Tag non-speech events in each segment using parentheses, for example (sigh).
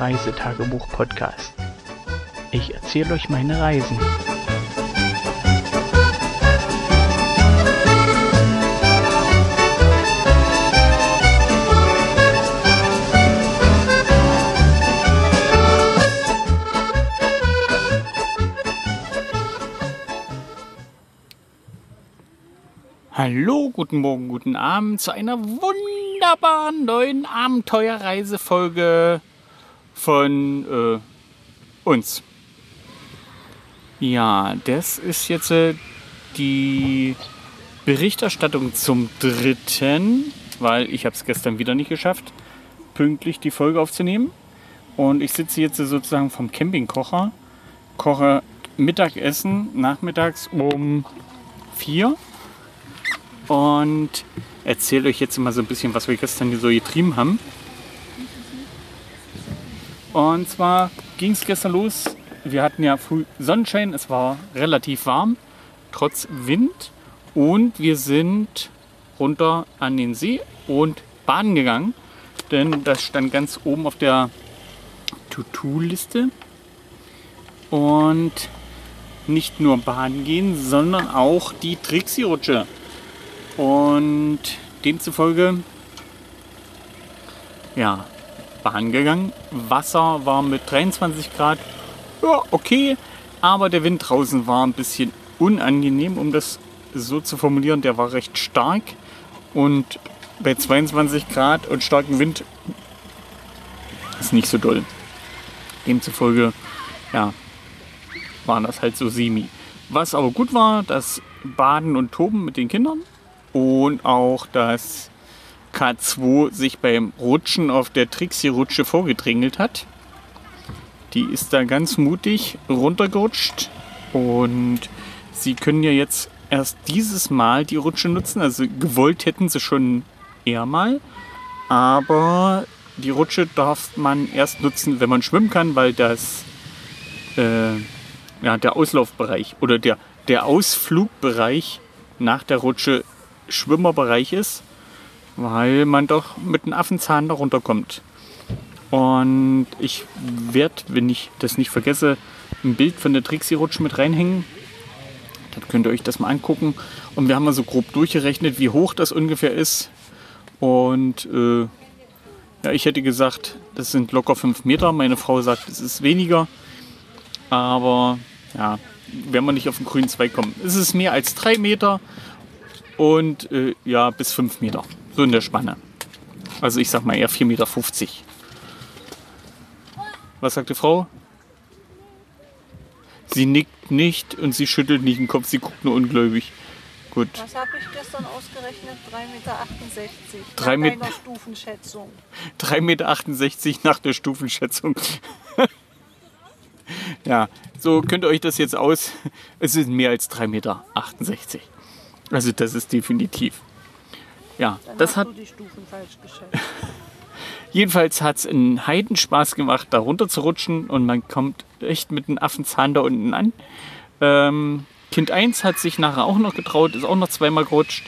Reisetagebuch-Podcast. Ich erzähle euch meine Reisen. Hallo, guten Morgen, guten Abend zu einer wunderbaren neuen Abenteuerreisefolge von äh, uns. Ja, das ist jetzt äh, die Berichterstattung zum dritten, weil ich habe es gestern wieder nicht geschafft, pünktlich die Folge aufzunehmen. Und ich sitze jetzt sozusagen vom Campingkocher, koche Mittagessen nachmittags um vier und erzähle euch jetzt mal so ein bisschen, was wir gestern hier so getrieben haben. Und zwar ging es gestern los. Wir hatten ja früh Sonnenschein, es war relativ warm, trotz Wind. Und wir sind runter an den See und baden gegangen. Denn das stand ganz oben auf der To-Do-Liste. Und nicht nur baden gehen, sondern auch die Trixie-Rutsche. Und demzufolge, ja, Bahn gegangen. Wasser war mit 23 Grad, ja, okay, aber der Wind draußen war ein bisschen unangenehm, um das so zu formulieren. Der war recht stark und bei 22 Grad und starkem Wind ist nicht so doll. Demzufolge, ja, waren das halt so semi. Was aber gut war, das Baden und Toben mit den Kindern und auch, dass K2 sich beim Rutschen auf der Trixie-Rutsche vorgedrängelt hat. Die ist da ganz mutig runtergerutscht und sie können ja jetzt erst dieses Mal die Rutsche nutzen. Also gewollt hätten sie schon eher mal, aber die Rutsche darf man erst nutzen, wenn man schwimmen kann, weil das äh, ja, der Auslaufbereich oder der, der Ausflugbereich nach der Rutsche Schwimmerbereich ist, weil man doch mit einem Affenzahn da runterkommt. Und ich werde, wenn ich das nicht vergesse, ein Bild von der Trixie-Rutsche mit reinhängen. Dann könnt ihr euch das mal angucken. Und wir haben mal so grob durchgerechnet, wie hoch das ungefähr ist. Und äh, ja, ich hätte gesagt, das sind locker 5 Meter. Meine Frau sagt, es ist weniger. Aber ja, werden wir nicht auf den grünen Zweig kommen. Es ist mehr als 3 Meter und äh, ja, bis 5 Meter. So in der Spanne. Also ich sag mal eher 4,50 Meter. Was sagt die Frau? Sie nickt nicht und sie schüttelt nicht den Kopf, sie guckt nur ungläubig. Gut. Was habe ich gestern ausgerechnet? 3,68 Meter. 3 nach Stufenschätzung. (laughs) 3,68 Meter nach der Stufenschätzung. (laughs) ja, so könnt ihr euch das jetzt aus. Es ist mehr als 3,68 Meter. Also das ist definitiv. Ja, Dann das hat die Stufen falsch geschätzt. (laughs) jedenfalls hat es einen Heidenspaß gemacht, da runter zu rutschen und man kommt echt mit einem Affenzahn da unten an. Ähm, kind 1 hat sich nachher auch noch getraut, ist auch noch zweimal gerutscht,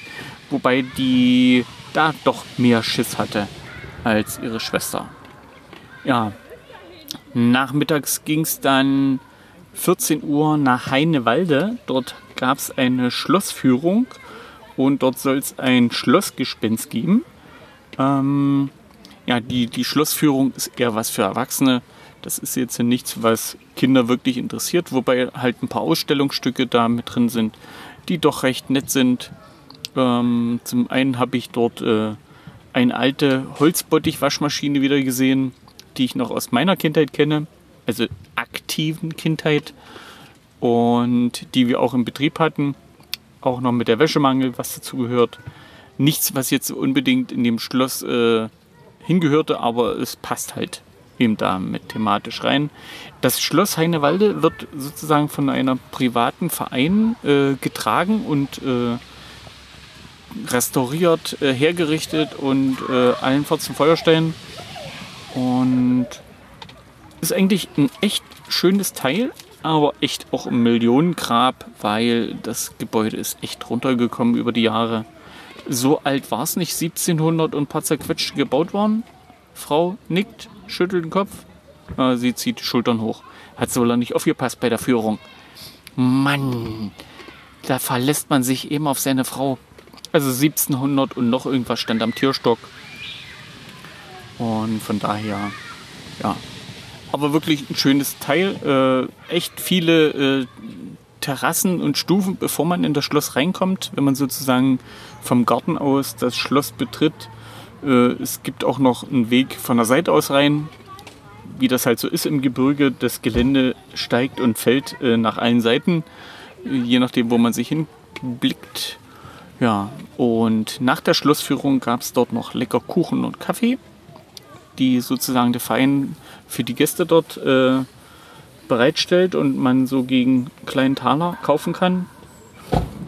wobei die da doch mehr Schiss hatte als ihre Schwester. Ja, nachmittags ging es dann 14 Uhr nach Heinewalde. Dort gab es eine Schlossführung und dort soll es ein Schlossgespenst geben. Ähm, ja, die, die Schlossführung ist eher was für Erwachsene. Das ist jetzt nichts, was Kinder wirklich interessiert, wobei halt ein paar Ausstellungsstücke da mit drin sind, die doch recht nett sind. Ähm, zum einen habe ich dort äh, eine alte Holzbottich-Waschmaschine wieder gesehen, die ich noch aus meiner Kindheit kenne, also aktiven Kindheit und die wir auch im Betrieb hatten. Auch noch mit der Wäschemangel, was dazu gehört. Nichts, was jetzt unbedingt in dem Schloss äh, hingehörte, aber es passt halt eben da mit thematisch rein. Das Schloss Heinewalde wird sozusagen von einer privaten Verein äh, getragen und äh, restauriert, äh, hergerichtet und äh, allenfalls zum Feuerstein. Und ist eigentlich ein echt schönes Teil, aber echt auch ein Millionengrab, weil das Gebäude ist echt runtergekommen über die Jahre. So alt war es nicht, 1700 und ein paar zerquetscht gebaut worden. Frau nickt, schüttelt den Kopf. Äh, sie zieht die Schultern hoch. Hat so lange nicht aufgepasst bei der Führung. Mann, da verlässt man sich eben auf seine Frau. Also 1700 und noch irgendwas stand am Türstock. Und von daher, ja. Aber wirklich ein schönes Teil. Äh, echt viele äh, Terrassen und Stufen, bevor man in das Schloss reinkommt, wenn man sozusagen vom Garten aus das Schloss betritt. Äh, es gibt auch noch einen Weg von der Seite aus rein, wie das halt so ist im Gebirge. Das Gelände steigt und fällt äh, nach allen Seiten, äh, je nachdem, wo man sich hinblickt. Ja, und nach der Schlossführung gab es dort noch lecker Kuchen und Kaffee, die sozusagen der Verein für die Gäste dort äh, bereitstellt und man so gegen kleinen Taler kaufen kann.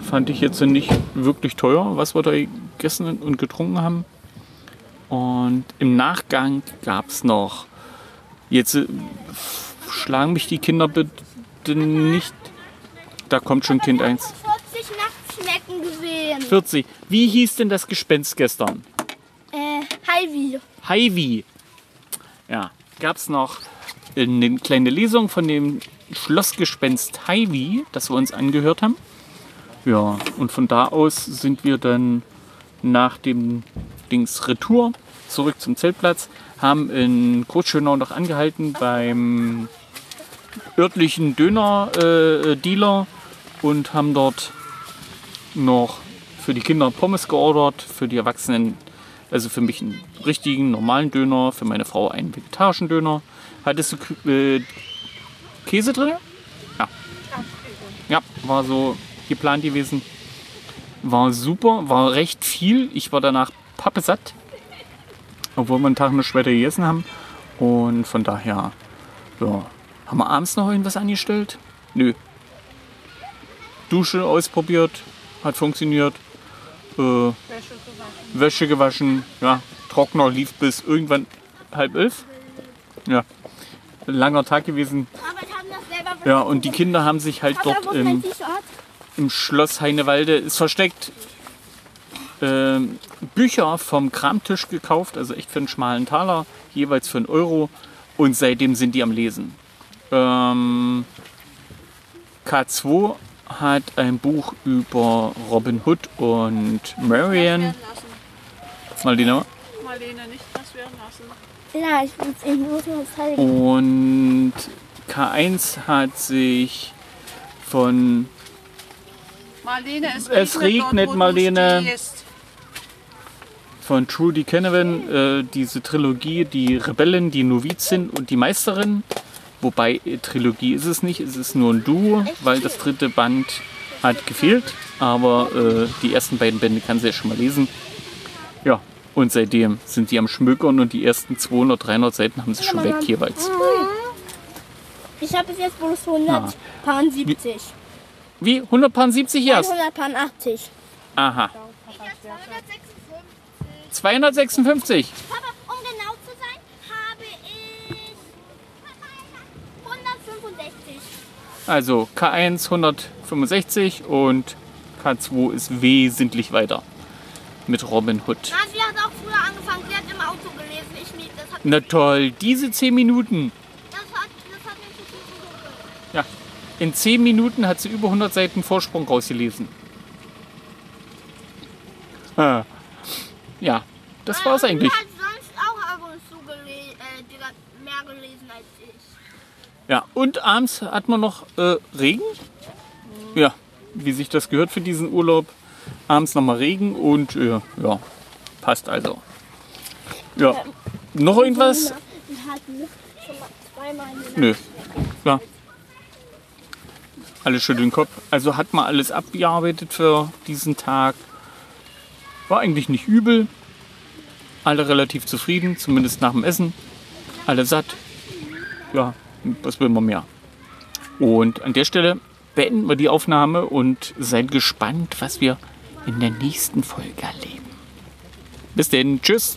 Fand ich jetzt nicht wirklich teuer, was wir da gegessen und getrunken haben. Und im Nachgang gab es noch, jetzt äh, schlagen mich die Kinder bitte nicht, da kommt schon Kind 1. 40 Nachtschnecken gesehen. 40. Wie hieß denn das Gespenst gestern? Äh, Heidi. Heidi. Ja, gab es noch eine kleine Lesung von dem Schlossgespenst Heidi, das wir uns angehört haben. Ja, und von da aus sind wir dann nach dem Dings Retour zurück zum Zeltplatz, haben in Großschönau noch angehalten beim örtlichen Döner-Dealer und haben dort noch für die Kinder Pommes geordert, für die Erwachsenen, also für mich einen richtigen, normalen Döner, für meine Frau einen vegetarischen Döner. Hattest du äh, Käse drin? Ja. Ja, war so geplant gewesen. War super, war recht viel. Ich war danach pappesatt, obwohl wir einen Tag noch später gegessen haben. Und von daher, ja, haben wir abends noch irgendwas angestellt? Nö. Dusche ausprobiert, hat funktioniert. Äh, Wäsche gewaschen. Wäsche gewaschen, ja, Trockner lief bis irgendwann halb elf. Ja, langer Tag gewesen. Ja, und die Kinder haben sich halt Papa, dort im, im Schloss Heinewalde ist versteckt ähm, Bücher vom Kramtisch gekauft, also echt für einen schmalen Taler, jeweils für einen Euro. Und seitdem sind die am Lesen. Ähm, K2 hat ein Buch über Robin Hood und Marian. Marlene. Marlene nicht was werden lassen. Ja, ich muss, ich muss mir das zeigen. Und K1 hat sich von Marlene, es, Es regnet, dort, wo du Marlene. von Trudy Canavan äh, diese Trilogie, die Rebellen, die Novizin und die Meisterin. Wobei äh, Trilogie ist es nicht, es ist nur ein Duo, weil das dritte Band hat gefehlt. Aber äh, die ersten beiden Bände kann sie ja schon mal lesen. Ja, und seitdem sind die am Schmökern und die ersten 200, 300 Seiten haben sie schon weg jeweils. Ich habe bis jetzt bloß 170. Wie? 170 erst? 180. Aha. 256. 256. Papa, um genau zu sein, habe ich 165. Also K1 165 und K2 ist wesentlich weiter mit Robin Hood. Na, sie hat auch früher angefangen. Sie hat im Auto gelesen. Ich nicht. Das hat, Na toll, diese 10 Minuten. das hat, das hat mir zu viel geholfen. Ja, in 10 Minuten hat sie über 100 Seiten Vorsprung rausgelesen. Ah. Ja, das war's eigentlich. Sie hat sonst auch ab und zu gele äh, die hat mehr gelesen als ich. Ja, und abends hat man noch äh, Regen. Ja, wie sich das gehört für diesen Urlaub. Abends nochmal Regen und äh, ja, passt also. Ja, noch irgendwas? Der Nö. Ja. Alles schön den Kopf. Also hat man alles abgearbeitet für diesen Tag. War eigentlich nicht übel. Alle relativ zufrieden, zumindest nach dem Essen. Alle satt. Ja, was will man mehr? Und an der Stelle beenden wir die Aufnahme und seid gespannt, was wir in der nächsten Folge erleben. Bis denn, tschüss.